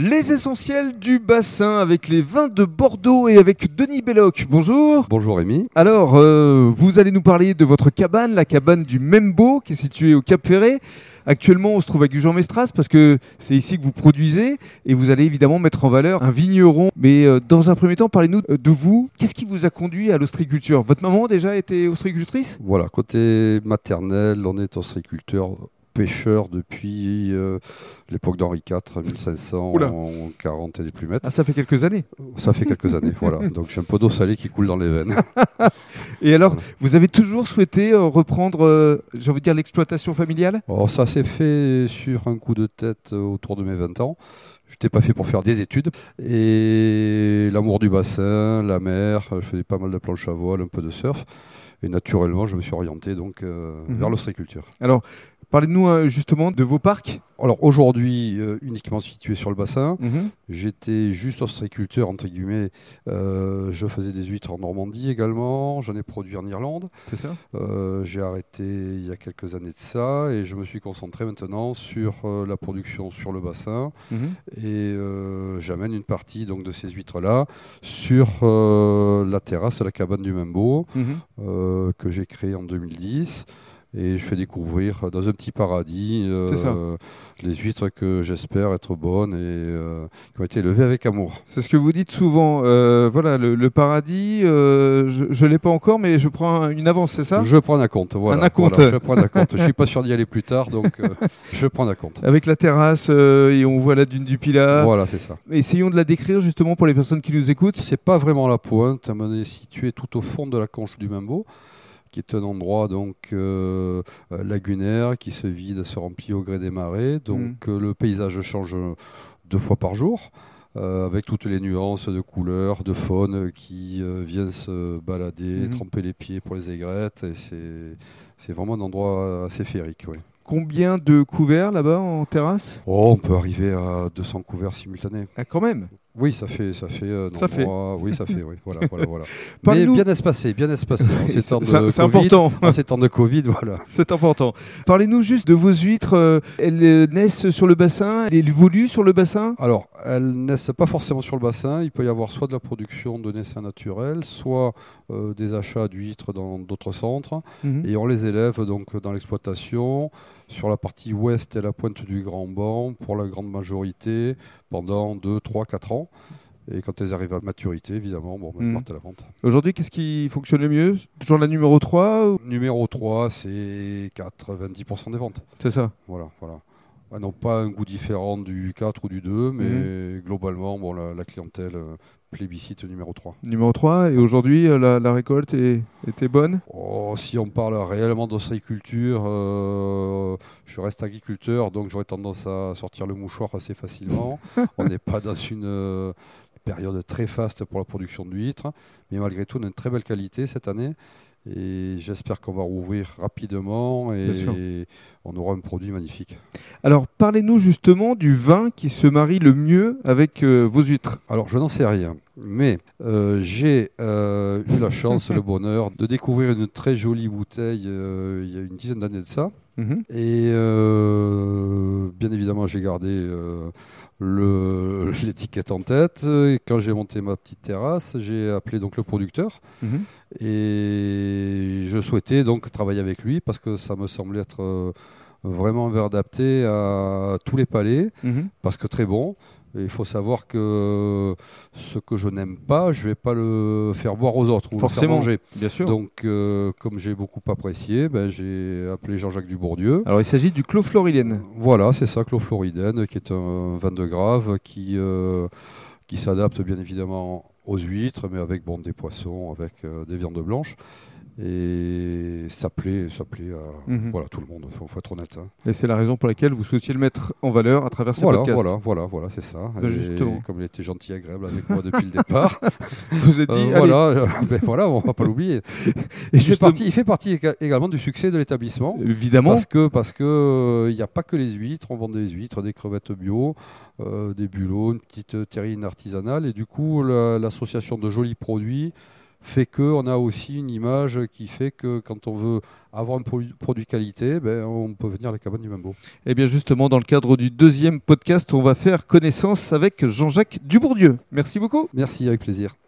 Les essentiels du bassin avec les vins de Bordeaux et avec Denis Belloc. Bonjour. Bonjour Rémi. Alors, euh, vous allez nous parler de votre cabane, la cabane du Membo, qui est située au Cap Ferré. Actuellement, on se trouve à Gujan-Mestras parce que c'est ici que vous produisez et vous allez évidemment mettre en valeur un vigneron. Mais euh, dans un premier temps, parlez-nous de vous. Qu'est-ce qui vous a conduit à l'ostriculture? Votre maman déjà était ostricultrice? Voilà, côté maternel, on est ostriculteur pêcheur depuis euh, l'époque d'Henri IV, 1540 et des plumettes. Ah, ça fait quelques années Ça fait quelques années, voilà. Donc j'ai un peu d'eau salée qui coule dans les veines. et alors, vous avez toujours souhaité euh, reprendre, euh, j'ai envie de dire, l'exploitation familiale? Oh, Ça s'est fait sur un coup de tête autour de mes 20 ans. Je n'étais pas fait pour faire des études. Et l'amour du bassin, la mer, je faisais pas mal de planches à voile, un peu de surf. Et naturellement, je me suis orienté donc mhm. vers l'ostriculture. Alors, Parlez-nous euh, justement de vos parcs. Alors aujourd'hui, euh, uniquement situé sur le bassin. Mhm. J'étais juste ostréiculteur, entre guillemets. Euh, je faisais des huîtres en Normandie également. J'en ai produit en Irlande. C'est ça J'ai arrêté il y a quelques années de ça et je me suis concentré maintenant sur la production sur le bassin. Mhm. Et j'amène une partie donc, de ces huîtres-là sur la terrasse, la cabane du Membo, mhm. que j'ai créée en 2010 et je fais découvrir dans un petit paradis euh, les huîtres que j'espère être bonnes et euh, qui ont été élevées avec amour. C'est ce que vous dites souvent. Euh, voilà, le, paradis, je ne l'ai pas encore, mais je prends une avance, c'est ça? Je prends un compte. Voilà, un compte. je prends un compte. je suis pas sûr d'y aller plus tard, donc je prends un compte. Avec la terrasse et on voit la dune du Pilat. Voilà, c'est ça. Essayons de la décrire justement pour les personnes qui nous écoutent. C'est pas vraiment la pointe. Elle est située tout au fond de la conche du Membo qui est un endroit donc euh, euh, lagunaire qui se vide, se remplit au gré des marées. Donc mm. euh, le paysage change deux fois par jour. avec toutes les nuances de couleurs, de faune qui viennent se balader, mm. tremper les pieds pour les aigrettes. Et c'est vraiment un endroit assez féerique. Combien de couverts là-bas en terrasse? Oh, On peut arriver à 200 couverts simultanés. Ah, quand même? Oui, ça fait, ça fait. Euh, ça fait. oui, ça fait. Oui, voilà, voilà, voilà. Mais bien espacé, bien espacé. C'est important. En ces temps de Covid, voilà. C'est important. Parlez-nous juste de vos huîtres. Euh, elles euh, naissent sur le bassin. Elles évoluent sur le bassin? Alors, elles naissent pas forcément sur le bassin. Il peut y avoir soit de la production de naissins naturels, soit des achats d'huîtres dans d'autres centres, mhm. et on les élève donc dans l'exploitation sur la partie ouest et la pointe du Grand Banc pour la grande majorité pendant 2, 3, 4 ans. Et quand elles arrivent à maturité, évidemment, bon, elles hmm. partent à la vente. Aujourd'hui, qu'est-ce qui fonctionne le mieux? Toujours la numéro 3 Numéro 3, c'est 90% des ventes. C'est ça Voilà, voilà. Ah non, pas un goût différent du 4 ou du 2, mais hmm. globalement, bon, la, clientèle euh, plébiscite numéro 3. Numéro 3, et aujourd'hui, euh, la, récolte est, était bonne? Oh, Si on parle réellement d'ostréiculture, euh, je reste agriculteur, donc j'aurais tendance à sortir le mouchoir assez facilement. on n'est pas dans une euh, période très faste pour la production d'huîtres, mais malgré tout, on a une très belle qualité cette année. Et j'espère qu'on va rouvrir rapidement et on aura un produit magnifique. Alors parlez-nous justement du vin qui se marie le mieux avec euh, vos huîtres. Alors je n'en sais rien, mais euh, j'ai euh, eu la chance, le bonheur de découvrir une très jolie bouteille il y a une dizaine d'années de ça. Mhm. Et bien évidemment, j'ai gardé l'étiquette en tête. Et quand j'ai monté ma petite terrasse, j'ai appelé donc le producteur. Mhm. Et je souhaitais donc travailler avec lui parce que ça me semblait être euh, vraiment adapté à tous les palais, mhm. parce que très bon. Il faut savoir que ce que je n'aime pas, je ne vais pas le faire boire aux autres ou Forcément, le faire manger. Bien sûr. Donc, euh, comme j'ai beaucoup apprécié, ben, j'ai appelé Jean-Jacques Dubourdieu. Alors, il s'agit du Clos Floridène. Voilà, c'est ça, Clos Floridène, qui est un vin de grave qui, euh, qui s'adapte bien évidemment aux huîtres, mais avec bon, des poissons, avec euh, des viandes blanches. Et ça plaît, ça plaît à mhm. voilà, tout le monde, il faut, être honnête. Hein. Et c'est la raison pour laquelle vous souhaitiez le mettre en valeur à travers ce voilà, podcast. Voilà, voilà, voilà, c'est ça. Ben, justement. Comme il était gentil et agréable avec moi depuis le départ. vous êtes dit, euh, voilà, ben voilà, on va pas l'oublier. il, fait partie, il fait partie également du succès de l'établissement. Évidemment. Parce que parce que il euh, n'y a pas que les huîtres, on vend des huîtres, des crevettes bio, euh, des bulots, une petite terrine artisanale. Et du coup, l'association de jolis produits fait qu'on a aussi une image qui fait que quand on veut avoir un produit, qualité, ben, on peut venir à la cabane du Mambo. Et eh bien justement, dans le cadre du deuxième podcast, on va faire connaissance avec Jean-Jacques Dubourdieu. Merci beaucoup. Merci, avec plaisir.